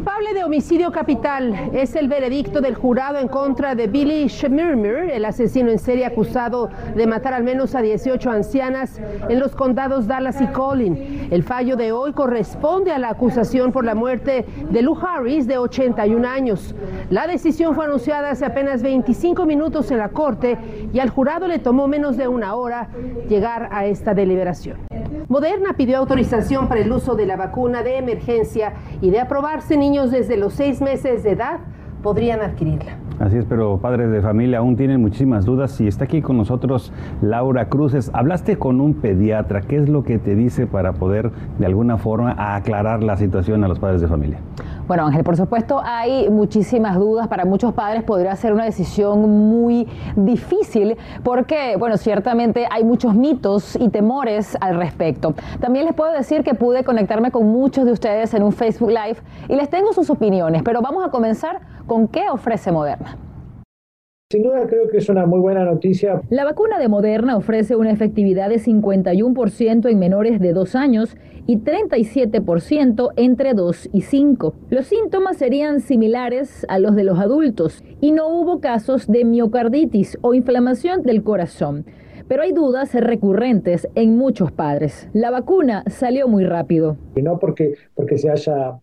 Culpable de homicidio capital es el veredicto del jurado en contra de Billy Schmirmer, el asesino en serie acusado de matar al menos a 18 ancianas en los condados Dallas y Collin. El fallo de hoy corresponde a la acusación por la muerte de Lou Harris, de 81 años. La decisión fue anunciada hace apenas 25 minutos en la corte y al jurado le tomó menos de una hora llegar a esta deliberación. Moderna pidió autorización para el uso de la vacuna de emergencia y de aprobarse niños desde los seis meses de edad podrían adquirirla. Así es, pero padres de familia aún tienen muchísimas dudas y está aquí con nosotros Laura Cruces. Hablaste con un pediatra, ¿qué es lo que te dice para poder de alguna forma aclarar la situación a los padres de familia? Bueno, Ángel, por supuesto hay muchísimas dudas. Para muchos padres podría ser una decisión muy difícil porque, bueno, ciertamente hay muchos mitos y temores al respecto. También les puedo decir que pude conectarme con muchos de ustedes en un Facebook Live y les tengo sus opiniones, pero vamos a comenzar con qué ofrece Moderna. Sin duda creo que es una muy buena noticia. La vacuna de Moderna ofrece una efectividad de 51% en menores de 2 años y 37% entre 2 y 5. Los síntomas serían similares a los de los adultos y no hubo casos de miocarditis o inflamación del corazón. Pero hay dudas recurrentes en muchos padres. La vacuna salió muy rápido. Y no porque, porque se haya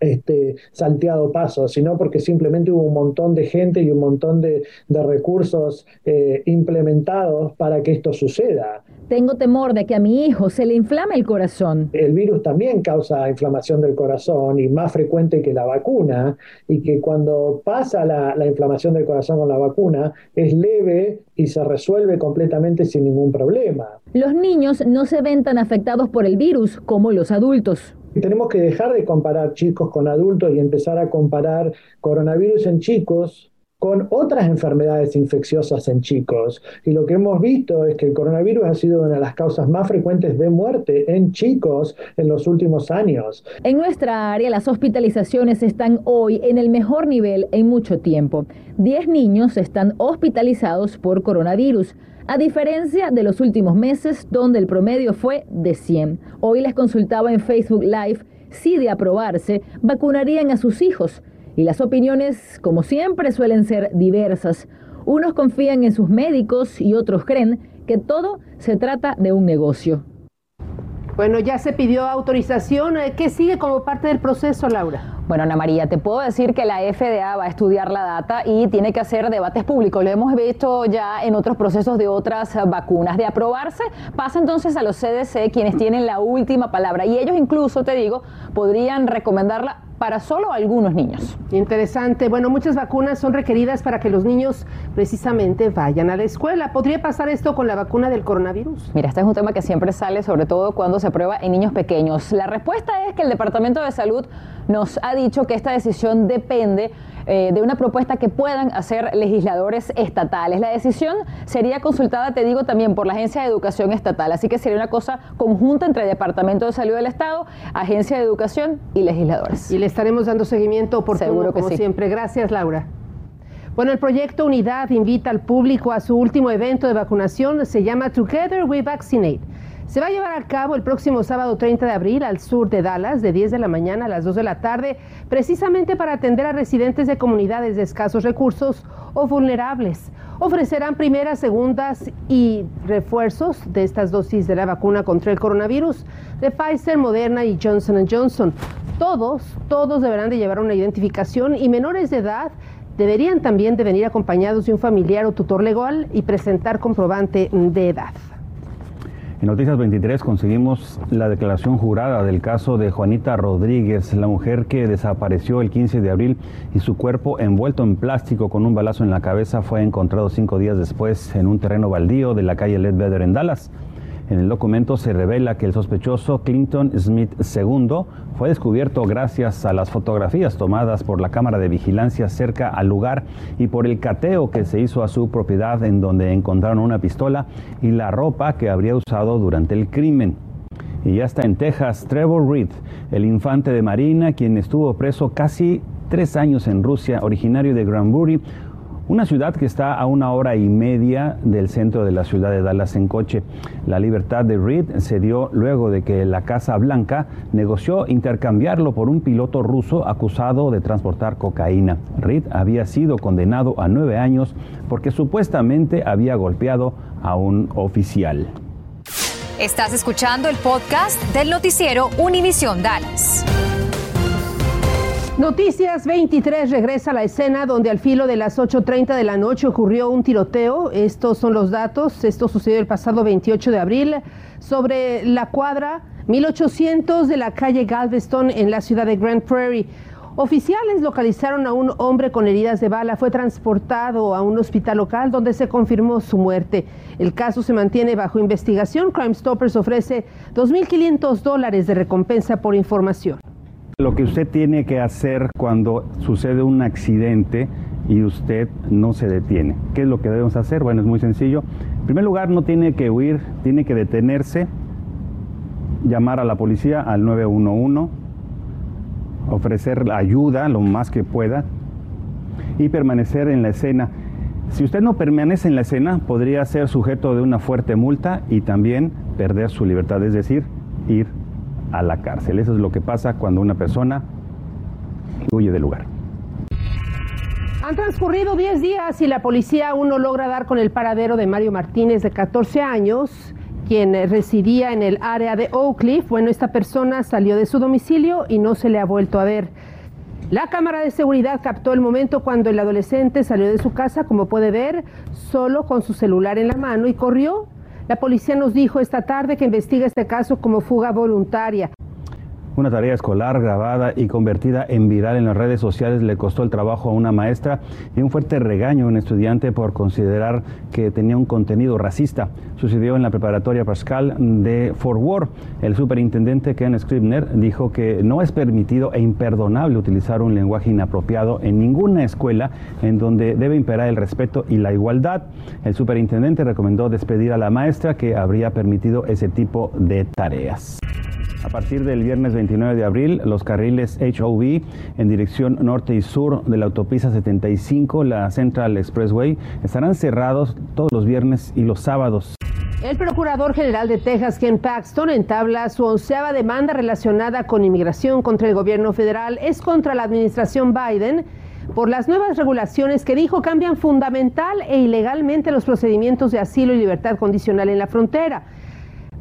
este, salteado pasos, sino porque simplemente hubo un montón de gente y un montón de, de recursos eh, implementados para que esto suceda. Tengo temor de que a mi hijo se le inflame el corazón. El virus también causa inflamación del corazón y más frecuente que la vacuna y que cuando pasa la, la inflamación del corazón con la vacuna es leve y se resuelve completamente sin ningún problema. Los niños no se ven tan afectados por el virus como los adultos. Tenemos que dejar de comparar chicos con adultos y empezar a comparar coronavirus en chicos con otras enfermedades infecciosas en chicos. Y lo que hemos visto es que el coronavirus ha sido una de las causas más frecuentes de muerte en chicos en los últimos años. En nuestra área, las hospitalizaciones están hoy en el mejor nivel en mucho tiempo. 10 niños están hospitalizados por coronavirus a diferencia de los últimos meses donde el promedio fue de 100. Hoy les consultaba en Facebook Live si de aprobarse vacunarían a sus hijos y las opiniones, como siempre, suelen ser diversas. Unos confían en sus médicos y otros creen que todo se trata de un negocio. Bueno, ya se pidió autorización. ¿Qué sigue como parte del proceso, Laura? Bueno, Ana María, te puedo decir que la FDA va a estudiar la data y tiene que hacer debates públicos. Lo hemos visto ya en otros procesos de otras vacunas. De aprobarse, pasa entonces a los CDC, quienes tienen la última palabra. Y ellos incluso, te digo, podrían recomendarla para solo algunos niños. Interesante. Bueno, muchas vacunas son requeridas para que los niños precisamente vayan a la escuela. ¿Podría pasar esto con la vacuna del coronavirus? Mira, este es un tema que siempre sale, sobre todo cuando se prueba en niños pequeños. La respuesta es que el Departamento de Salud nos ha dicho que esta decisión depende eh, de una propuesta que puedan hacer legisladores estatales. La decisión sería consultada, te digo, también por la Agencia de Educación Estatal, así que sería una cosa conjunta entre el Departamento de Salud del Estado, Agencia de Educación y legisladores. Y le estaremos dando seguimiento oportuno, Seguro que como siempre. Gracias, Laura. Bueno, el proyecto Unidad invita al público a su último evento de vacunación, se llama Together We Vaccinate. Se va a llevar a cabo el próximo sábado 30 de abril al sur de Dallas, de 10 de la mañana a las 2 de la tarde, precisamente para atender a residentes de comunidades de escasos recursos o vulnerables. Ofrecerán primeras, segundas y refuerzos de estas dosis de la vacuna contra el coronavirus de Pfizer, Moderna y Johnson Johnson. Todos, todos deberán de llevar una identificación y menores de edad deberían también de venir acompañados de un familiar o tutor legal y presentar comprobante de edad. En Noticias 23 conseguimos la declaración jurada del caso de Juanita Rodríguez, la mujer que desapareció el 15 de abril y su cuerpo envuelto en plástico con un balazo en la cabeza fue encontrado cinco días después en un terreno baldío de la calle Ledbetter en Dallas. En el documento se revela que el sospechoso Clinton Smith II fue descubierto gracias a las fotografías tomadas por la cámara de vigilancia cerca al lugar y por el cateo que se hizo a su propiedad en donde encontraron una pistola y la ropa que habría usado durante el crimen. Y ya está en Texas Trevor Reed, el infante de Marina, quien estuvo preso casi tres años en Rusia, originario de Granbury, una ciudad que está a una hora y media del centro de la ciudad de Dallas en coche. La libertad de Reed se dio luego de que la Casa Blanca negoció intercambiarlo por un piloto ruso acusado de transportar cocaína. Reed había sido condenado a nueve años porque supuestamente había golpeado a un oficial. Estás escuchando el podcast del noticiero Univisión Dallas. Noticias 23 regresa a la escena donde al filo de las 8.30 de la noche ocurrió un tiroteo. Estos son los datos. Esto sucedió el pasado 28 de abril sobre la cuadra 1800 de la calle Galveston en la ciudad de Grand Prairie. Oficiales localizaron a un hombre con heridas de bala. Fue transportado a un hospital local donde se confirmó su muerte. El caso se mantiene bajo investigación. Crime Stoppers ofrece 2.500 dólares de recompensa por información. Lo que usted tiene que hacer cuando sucede un accidente y usted no se detiene. ¿Qué es lo que debemos hacer? Bueno, es muy sencillo. En primer lugar, no tiene que huir, tiene que detenerse, llamar a la policía al 911, ofrecer ayuda lo más que pueda y permanecer en la escena. Si usted no permanece en la escena, podría ser sujeto de una fuerte multa y también perder su libertad, es decir, ir a la cárcel. Eso es lo que pasa cuando una persona huye del lugar. Han transcurrido 10 días y la policía aún no logra dar con el paradero de Mario Martínez, de 14 años, quien residía en el área de Oak Cliff. Bueno, esta persona salió de su domicilio y no se le ha vuelto a ver. La cámara de seguridad captó el momento cuando el adolescente salió de su casa, como puede ver, solo con su celular en la mano y corrió la policía nos dijo esta tarde que investiga este caso como fuga voluntaria. Una tarea escolar grabada y convertida en viral en las redes sociales le costó el trabajo a una maestra y un fuerte regaño a un estudiante por considerar que tenía un contenido racista. Sucedió en la preparatoria Pascal de Fort Worth. El superintendente Ken Scribner dijo que no es permitido e imperdonable utilizar un lenguaje inapropiado en ninguna escuela en donde debe imperar el respeto y la igualdad. El superintendente recomendó despedir a la maestra que habría permitido ese tipo de tareas. A partir del viernes 29 de abril, los carriles HOV en dirección norte y sur de la autopista 75, la Central Expressway, estarán cerrados todos los viernes y los sábados. El Procurador General de Texas, Ken Paxton, entabla su onceava demanda relacionada con inmigración contra el gobierno federal. Es contra la administración Biden por las nuevas regulaciones que dijo cambian fundamental e ilegalmente los procedimientos de asilo y libertad condicional en la frontera.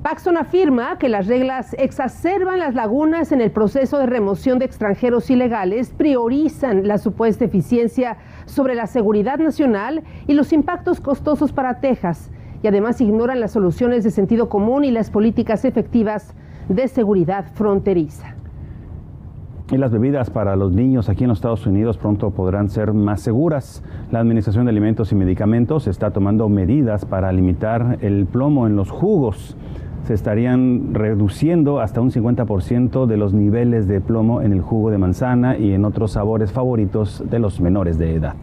Paxton afirma que las reglas exacerban las lagunas en el proceso de remoción de extranjeros ilegales, priorizan la supuesta eficiencia sobre la seguridad nacional y los impactos costosos para Texas, y además ignoran las soluciones de sentido común y las políticas efectivas de seguridad fronteriza. Y las bebidas para los niños aquí en los Estados Unidos pronto podrán ser más seguras. La Administración de Alimentos y Medicamentos está tomando medidas para limitar el plomo en los jugos se estarían reduciendo hasta un 50% de los niveles de plomo en el jugo de manzana y en otros sabores favoritos de los menores de edad.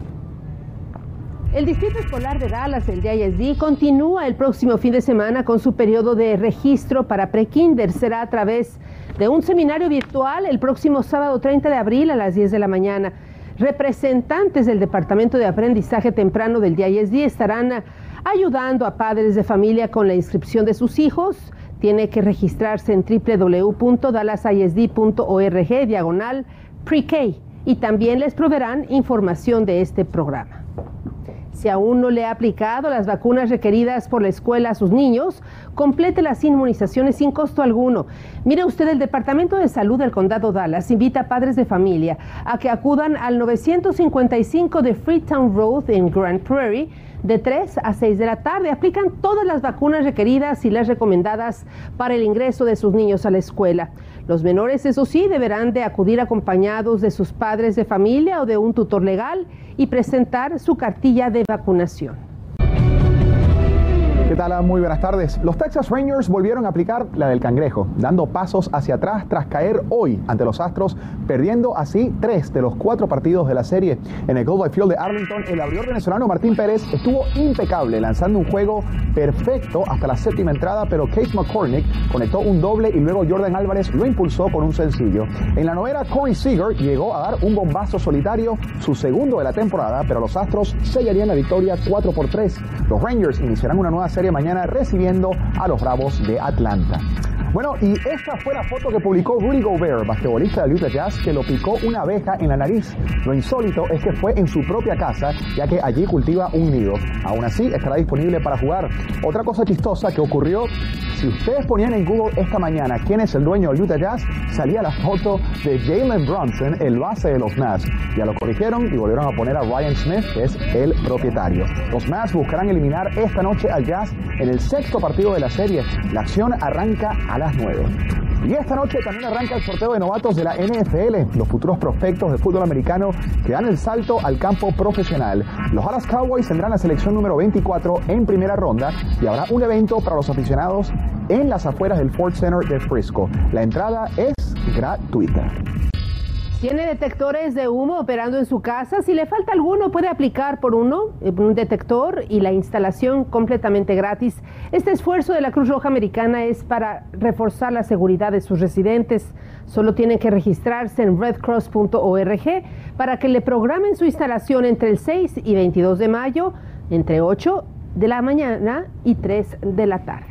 El Distrito Escolar de Dallas, el DISD, continúa el próximo fin de semana con su periodo de registro para prekinder. Será a través de un seminario virtual el próximo sábado 30 de abril a las 10 de la mañana. Representantes del Departamento de Aprendizaje Temprano del DISD estarán ayudando a padres de familia con la inscripción de sus hijos. Tiene que registrarse en www.dallasisd.org diagonal pre-K y también les proveerán información de este programa. Si aún no le ha aplicado las vacunas requeridas por la escuela a sus niños, complete las inmunizaciones sin costo alguno. Mire usted, el Departamento de Salud del Condado Dallas invita a padres de familia a que acudan al 955 de Freetown Road en Grand Prairie de 3 a 6 de la tarde. Aplican todas las vacunas requeridas y las recomendadas para el ingreso de sus niños a la escuela. Los menores, eso sí, deberán de acudir acompañados de sus padres de familia o de un tutor legal y presentar su cartilla de vacunación. ¿Qué tal? Muy buenas tardes. Los Texas Rangers volvieron a aplicar la del cangrejo, dando pasos hacia atrás tras caer hoy ante los Astros, perdiendo así tres de los cuatro partidos de la serie. En el Gold Field de Arlington, el abridor venezolano Martín Pérez estuvo impecable, lanzando un juego perfecto hasta la séptima entrada, pero Case McCormick conectó un doble y luego Jordan Álvarez lo impulsó con un sencillo. En la novena, Corey Seager llegó a dar un bombazo solitario, su segundo de la temporada, pero los Astros sellarían la victoria 4 por 3. Los Rangers iniciarán una nueva serie mañana recibiendo a los Bravos de Atlanta. Bueno, y esta fue la foto que publicó Rudy Gobert, basquetbolista de Utah Jazz, que lo picó una abeja en la nariz. Lo insólito es que fue en su propia casa, ya que allí cultiva un nido. Aún así, estará disponible para jugar. Otra cosa chistosa que ocurrió, si ustedes ponían en Google esta mañana quién es el dueño del Utah Jazz, salía la foto de Jalen Brunson, el base de los Mavs. Ya lo corrigieron y volvieron a poner a Ryan Smith, que es el propietario. Los Mavs buscarán eliminar esta noche al Jazz en el sexto partido de la serie. La acción arranca a las 9. Y esta noche también arranca el sorteo de novatos de la NFL, los futuros prospectos de fútbol americano que dan el salto al campo profesional. Los Dallas Cowboys tendrán la selección número 24 en primera ronda y habrá un evento para los aficionados en las afueras del Ford Center de Frisco. La entrada es gratuita. Tiene detectores de humo operando en su casa. Si le falta alguno, puede aplicar por uno, eh, un detector y la instalación completamente gratis. Este esfuerzo de la Cruz Roja Americana es para reforzar la seguridad de sus residentes. Solo tienen que registrarse en redcross.org para que le programen su instalación entre el 6 y 22 de mayo, entre 8 de la mañana y 3 de la tarde.